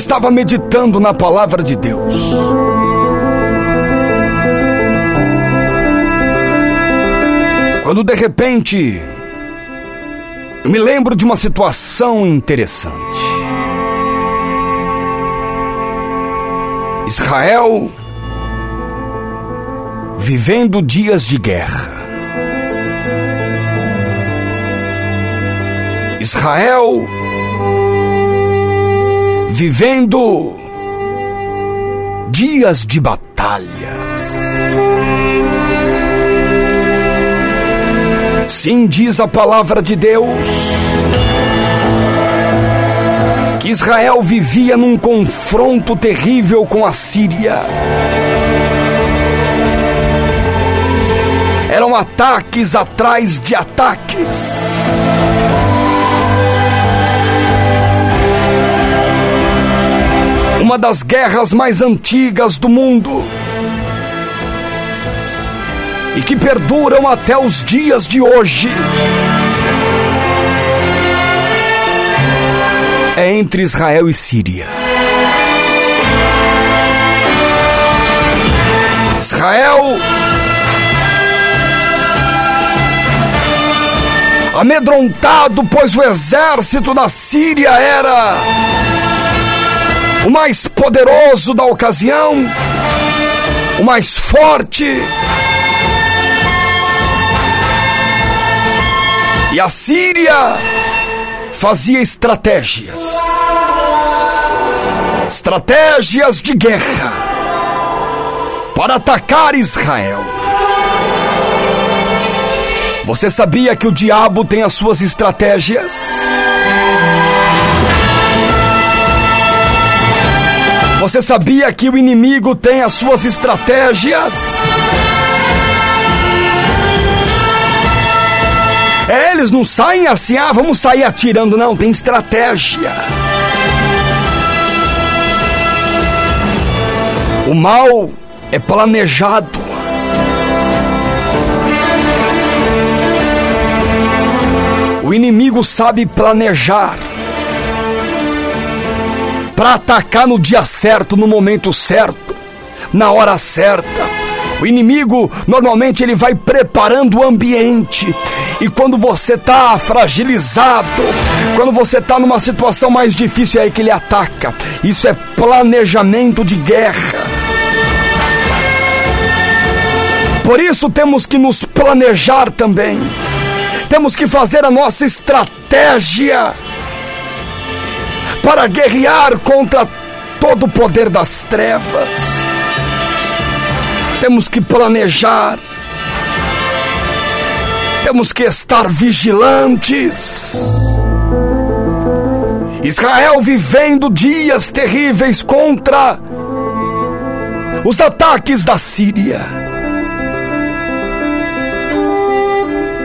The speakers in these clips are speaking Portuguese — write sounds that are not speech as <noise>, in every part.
estava meditando na palavra de Deus. Quando de repente eu me lembro de uma situação interessante. Israel vivendo dias de guerra. Israel vivendo dias de batalhas. Sim, diz a palavra de Deus, que Israel vivia num confronto terrível com a Síria. Eram ataques atrás de ataques. Uma das guerras mais antigas do mundo e que perduram até os dias de hoje. É entre Israel e Síria. Israel amedrontado, pois o exército da Síria era o mais poderoso da ocasião, o mais forte. E a Síria fazia estratégias. Estratégias de guerra para atacar Israel. Você sabia que o diabo tem as suas estratégias? Você sabia que o inimigo tem as suas estratégias? É, eles não saem assim, ah, vamos sair atirando, não, tem estratégia. O mal é planejado. O inimigo sabe planejar para atacar no dia certo, no momento certo, na hora certa. O inimigo normalmente ele vai preparando o ambiente. E quando você está fragilizado, quando você está numa situação mais difícil, é aí que ele ataca. Isso é planejamento de guerra. Por isso temos que nos planejar também. Temos que fazer a nossa estratégia para guerrear contra todo o poder das trevas. Temos que planejar, temos que estar vigilantes. Israel vivendo dias terríveis contra os ataques da Síria.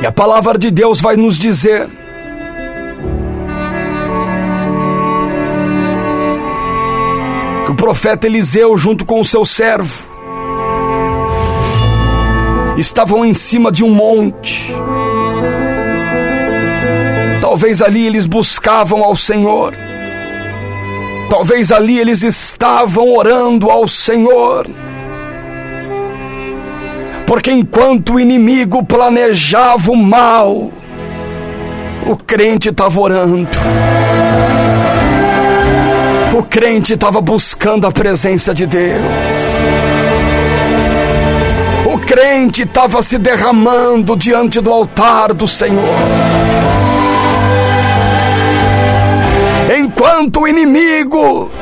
E a palavra de Deus vai nos dizer que o profeta Eliseu, junto com o seu servo, estavam em cima de um monte. Talvez ali eles buscavam ao Senhor. Talvez ali eles estavam orando ao Senhor. Porque enquanto o inimigo planejava o mal, o crente estava orando. Crente estava buscando a presença de Deus. O crente estava se derramando diante do altar do Senhor. Enquanto o inimigo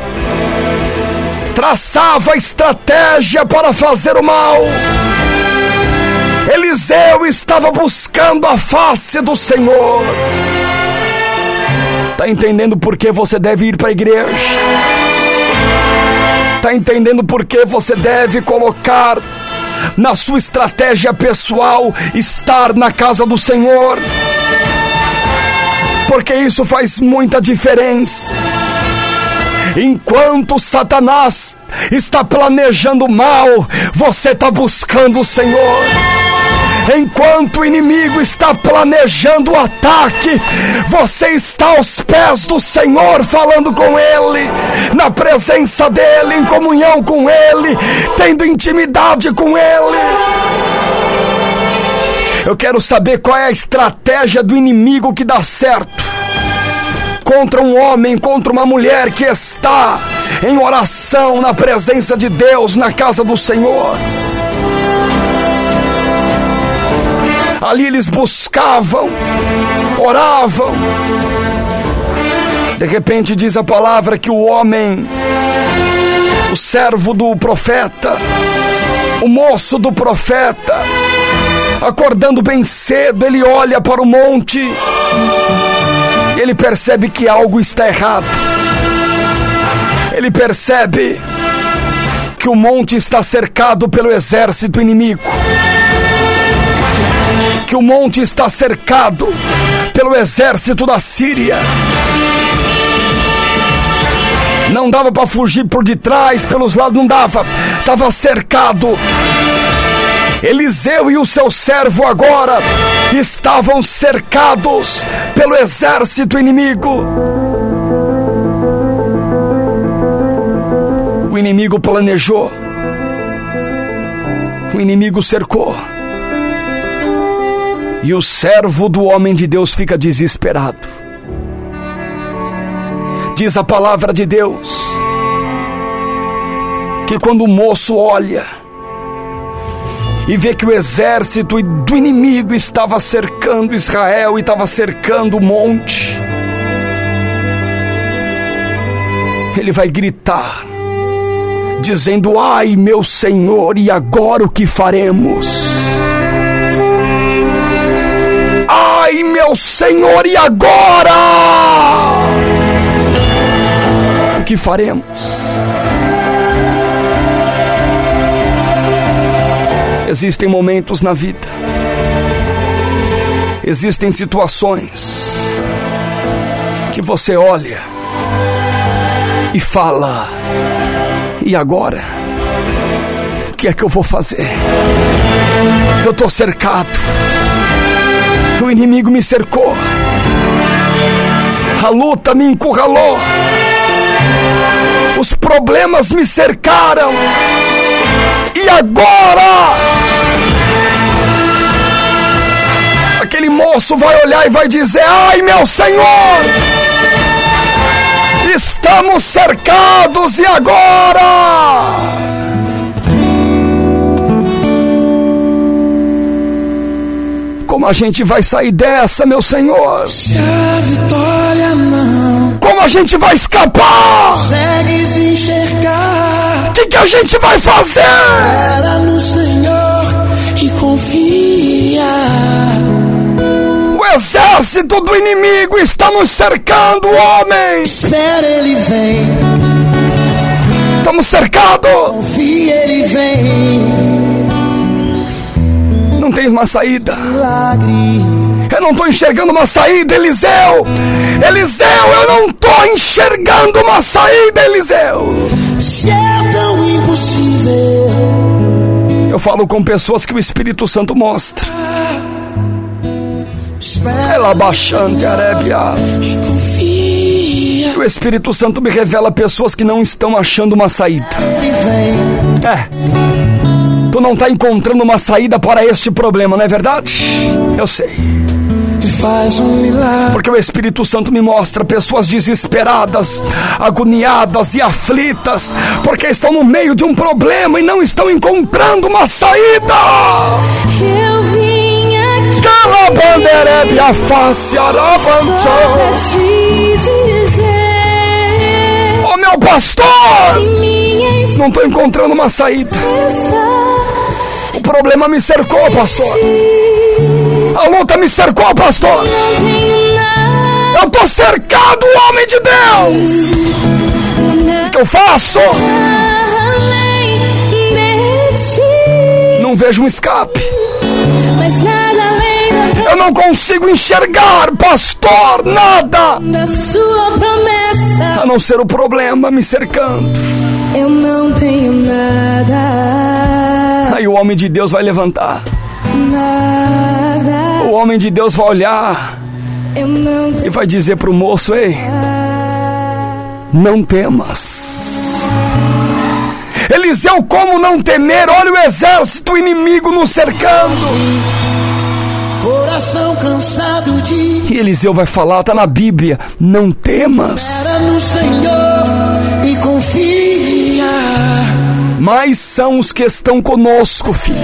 traçava estratégia para fazer o mal, Eliseu estava buscando a face do Senhor. Tá entendendo por que você deve ir para a igreja? Tá entendendo por que você deve colocar na sua estratégia pessoal estar na casa do Senhor? Porque isso faz muita diferença. Enquanto Satanás está planejando mal, você está buscando o Senhor. Enquanto o inimigo está planejando o ataque, você está aos pés do Senhor, falando com Ele, na presença dEle, em comunhão com Ele, tendo intimidade com Ele. Eu quero saber qual é a estratégia do inimigo que dá certo contra um homem, contra uma mulher que está em oração na presença de Deus, na casa do Senhor. Ali eles buscavam, oravam. De repente diz a palavra que o homem, o servo do profeta, o moço do profeta, acordando bem cedo, ele olha para o monte, ele percebe que algo está errado. Ele percebe que o monte está cercado pelo exército inimigo que o monte está cercado pelo exército da Síria. Não dava para fugir por detrás, pelos lados, não dava. Estava cercado. Eliseu e o seu servo agora estavam cercados pelo exército inimigo. O inimigo planejou. O inimigo cercou. E o servo do homem de Deus fica desesperado. Diz a palavra de Deus que quando o moço olha e vê que o exército do inimigo estava cercando Israel e estava cercando o monte, ele vai gritar, dizendo: Ai, meu Senhor, e agora o que faremos? Ai, meu Senhor, e agora? O que faremos? Existem momentos na vida, existem situações que você olha e fala: e agora? O que é que eu vou fazer? Eu estou cercado o inimigo me cercou. A luta me encurralou. Os problemas me cercaram. E agora? Aquele moço vai olhar e vai dizer: Ai, meu Senhor! Estamos cercados e agora? Como a gente vai sair dessa, meu Senhor? Se a vitória não. Como a gente vai escapar? Consegues enxergar. O que, que a gente vai fazer? Espera no Senhor e confia. O exército do inimigo está nos cercando, homem. Espera, ele vem. Estamos cercados. Confia, ele vem não tem uma saída. Eu não estou enxergando uma saída, Eliseu. Eliseu, eu não estou enxergando uma saída, Eliseu. Se é tão impossível. Eu falo com pessoas que o Espírito Santo mostra. Ela baixante, Arebia. O Espírito Santo me revela pessoas que não estão achando uma saída. É tu não está encontrando uma saída para este problema, não é verdade? Eu sei. Porque o Espírito Santo me mostra pessoas desesperadas, agoniadas e aflitas, porque estão no meio de um problema e não estão encontrando uma saída. Eu vim aqui. Cala a bandeira e a face, Oh meu pastor! Não estou encontrando uma saída. O problema me cercou, pastor. A luta me cercou, pastor. Eu tô cercado, homem de Deus. O que eu faço? Não vejo um escape. Eu não consigo enxergar, pastor, nada. A não ser o problema me cercando. Eu não tenho nada. Aí <laughs> o homem de Deus vai levantar. O homem de Deus vai olhar e vai dizer pro moço: Ei, não temas. Eliseu, como não temer? Olha o exército inimigo nos cercando. Coração cansado de E Eliseu vai falar, tá na Bíblia: Não temas. espera no Senhor e confia. Mais são os que estão conosco, filho,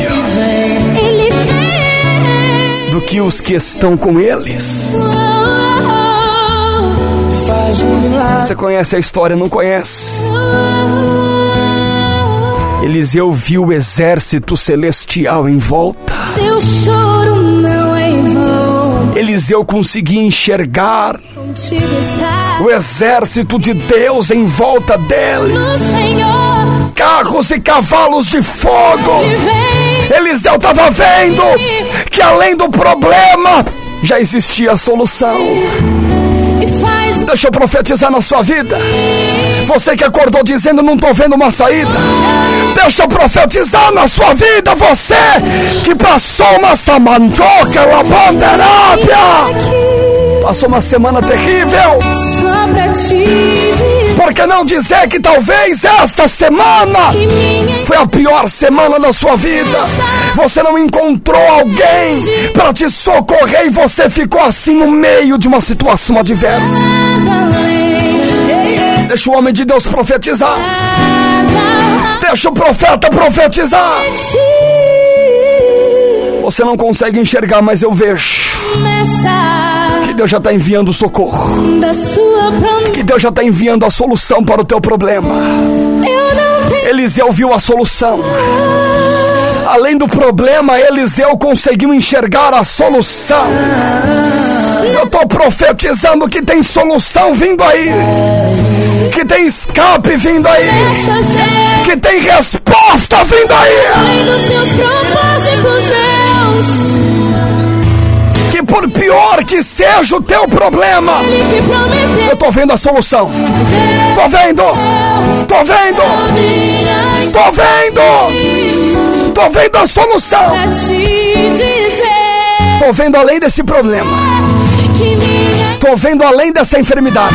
do que os que estão com eles. Você conhece a história, não conhece? Eliseu viu o exército celestial em volta. Teu choro não é em vão. Eliseu conseguia enxergar o exército de Deus em volta dele, no Senhor. Carros e cavalos de fogo. Eliseu estava vendo que além do problema já existia a solução. Deixa eu profetizar na sua vida. Você que acordou dizendo não tô vendo uma saída. Deixa eu profetizar na sua vida. Você que passou uma samanjoca, uma banderápia. Passou uma semana terrível. só pra te dizer Por que não dizer que talvez esta semana foi a pior semana da sua vida? Você não encontrou alguém para te socorrer e você ficou assim no meio de uma situação adversa. Deixa o homem de Deus profetizar. Deixa o profeta profetizar. Você não consegue enxergar, mas eu vejo que Deus já está enviando socorro. Que Deus já está enviando a solução para o teu problema. Eliseu viu a solução. Além do problema, Eliseu conseguiu enxergar a solução. Eu estou profetizando que tem solução vindo aí. Que tem escape vindo aí. Que tem resposta vindo aí. além dos teus propósitos, Deus. Por pior que seja o teu problema, eu tô vendo a solução. Tô vendo. Tô vendo. Tô vendo. Tô vendo a solução. Tô vendo além desse problema. Tô vendo além dessa enfermidade.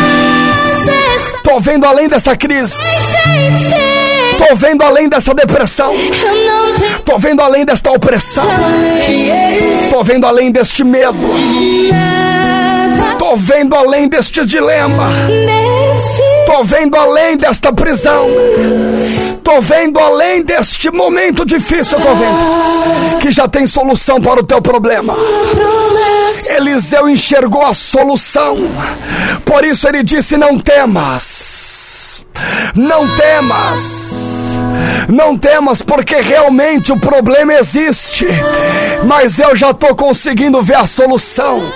Tô vendo além dessa crise. Tô vendo além dessa depressão. Tô vendo além desta opressão. Tô vendo além deste medo. Tô vendo além deste dilema. Tô vendo além desta prisão. Tô vendo além deste momento difícil. Tô vendo que já tem solução para o teu problema. Eliseu enxergou a solução. Por isso ele disse: Não temas. Não temas. Não temas, porque realmente o problema existe. Mas eu já estou conseguindo ver a solução.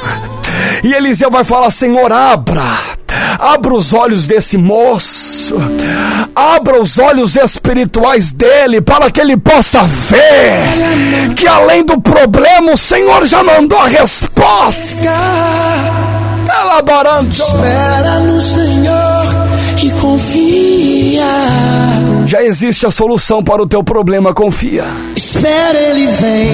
E Eliseu vai falar: Senhor, abra. Abra os olhos desse moço. Abra os olhos espirituais dele para que ele possa ver que além do problema o Senhor já mandou a resposta. Espera no Senhor e confia. Já existe a solução para o teu problema, confia. Espera, ele vem.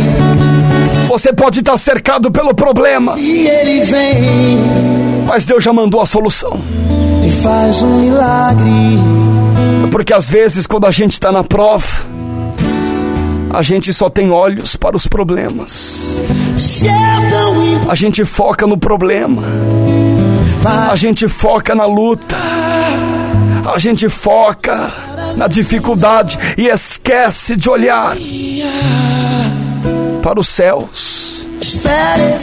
Você pode estar cercado pelo problema, E ele vem mas Deus já mandou a solução. e faz um milagre. Porque às vezes, quando a gente está na prova, a gente só tem olhos para os problemas. É A gente foca no problema, a gente foca na luta, a gente foca na dificuldade e esquece de olhar para os céus,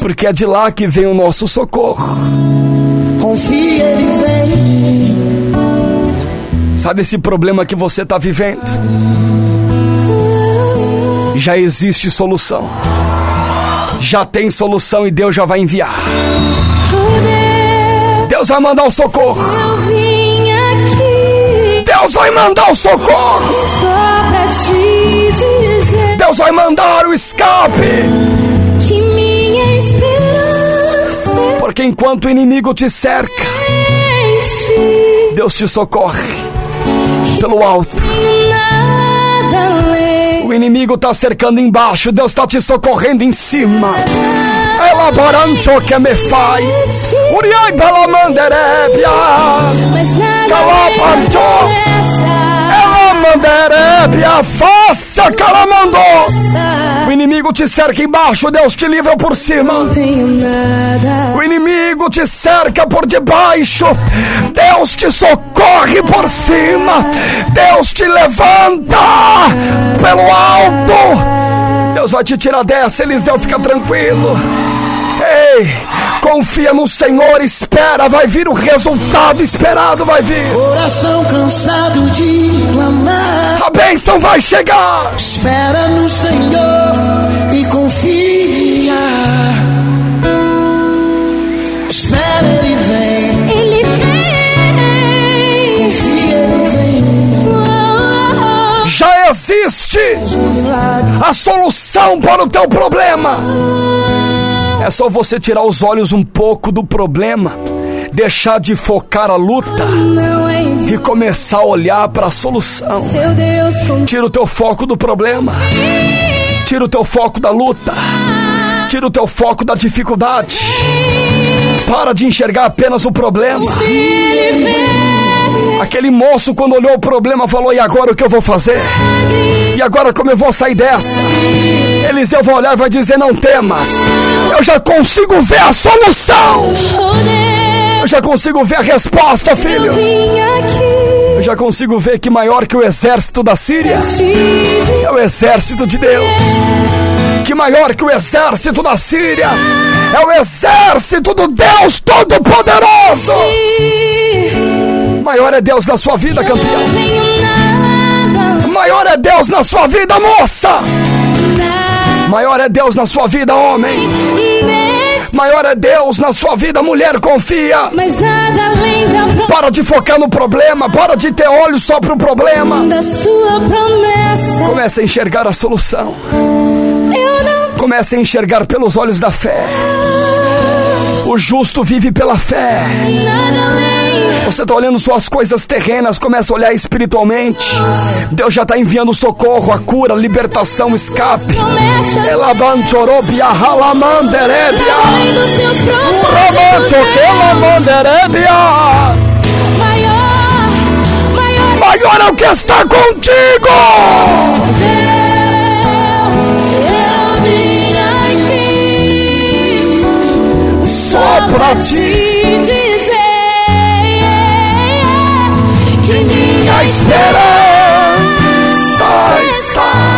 porque é de lá que vem o nosso socorro. confia, ele vem. Sabe esse problema que você está vivendo? Já existe solução. Já tem solução e Deus já vai enviar. Deus vai mandar o socorro. Deus vai mandar o socorro. só pra te dizer Deus vai mandar o escape. que minha esperança Porque enquanto o inimigo te cerca, ti. Deus te socorre pelo alto. O inimigo tá cercando embaixo, Deus tá te socorrendo em cima. Ela barancho que me faz. Uriai. Mas nada Calapancho. Ela manderébia. Faça calamandô. O inimigo te cerca embaixo, Deus te livra por cima. O inimigo te cerca por debaixo, Deus te socorre por cima, Deus te levanta pelo alto. Deus vai te tirar dessa, Eliseu, fica tranquilo. Ei, confia no Senhor, espera, vai vir o resultado esperado, vai vir. Coração cansado de clamar. A bênção vai chegar. Espera no Senhor e confia. Espera, Ele vem. Ele vem. Confia, Ele vem. Já existe. A solução para o teu problema. É só você tirar os olhos um pouco do problema, deixar de focar a luta e começar a olhar para a solução. Tira o teu foco do problema, tira o teu foco da luta, tira o teu foco da dificuldade. Para de enxergar apenas o problema. Aquele moço, quando olhou o problema, falou: E agora o que eu vou fazer? E agora como eu vou sair dessa? Eliseu vai olhar e vai dizer: Não temas, eu já consigo ver a solução. Eu já consigo ver a resposta, filho. Eu já consigo ver que maior que o exército da Síria é o exército de Deus. Que maior que o exército da Síria é o exército do Deus Todo-Poderoso. Maior é Deus na sua vida, campeão. Maior é Deus na sua vida, moça. Maior é Deus na sua vida, homem. Maior é Deus na sua vida, mulher. Confia. Para de focar no problema. Para de ter olhos só pro problema. Comece a enxergar a solução. Comece a enxergar pelos olhos da fé. O justo vive pela fé. Você está olhando suas coisas terrenas, começa a olhar espiritualmente. Deus já está enviando socorro, a cura, libertação, escape. Elabanchorobia halamanderebia. maior Maior é o que está contigo. Pra te dizer que minha esperança está.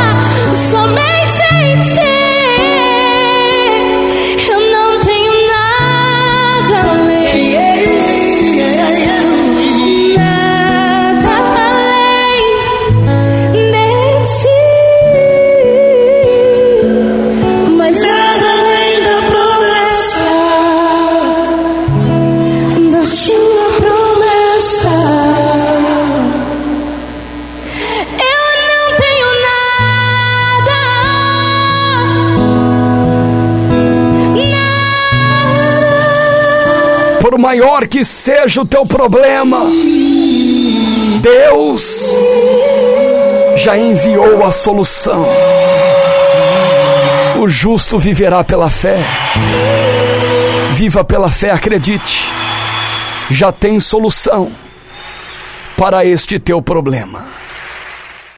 Maior que seja o teu problema, Deus já enviou a solução. O justo viverá pela fé. Viva pela fé, acredite. Já tem solução para este teu problema.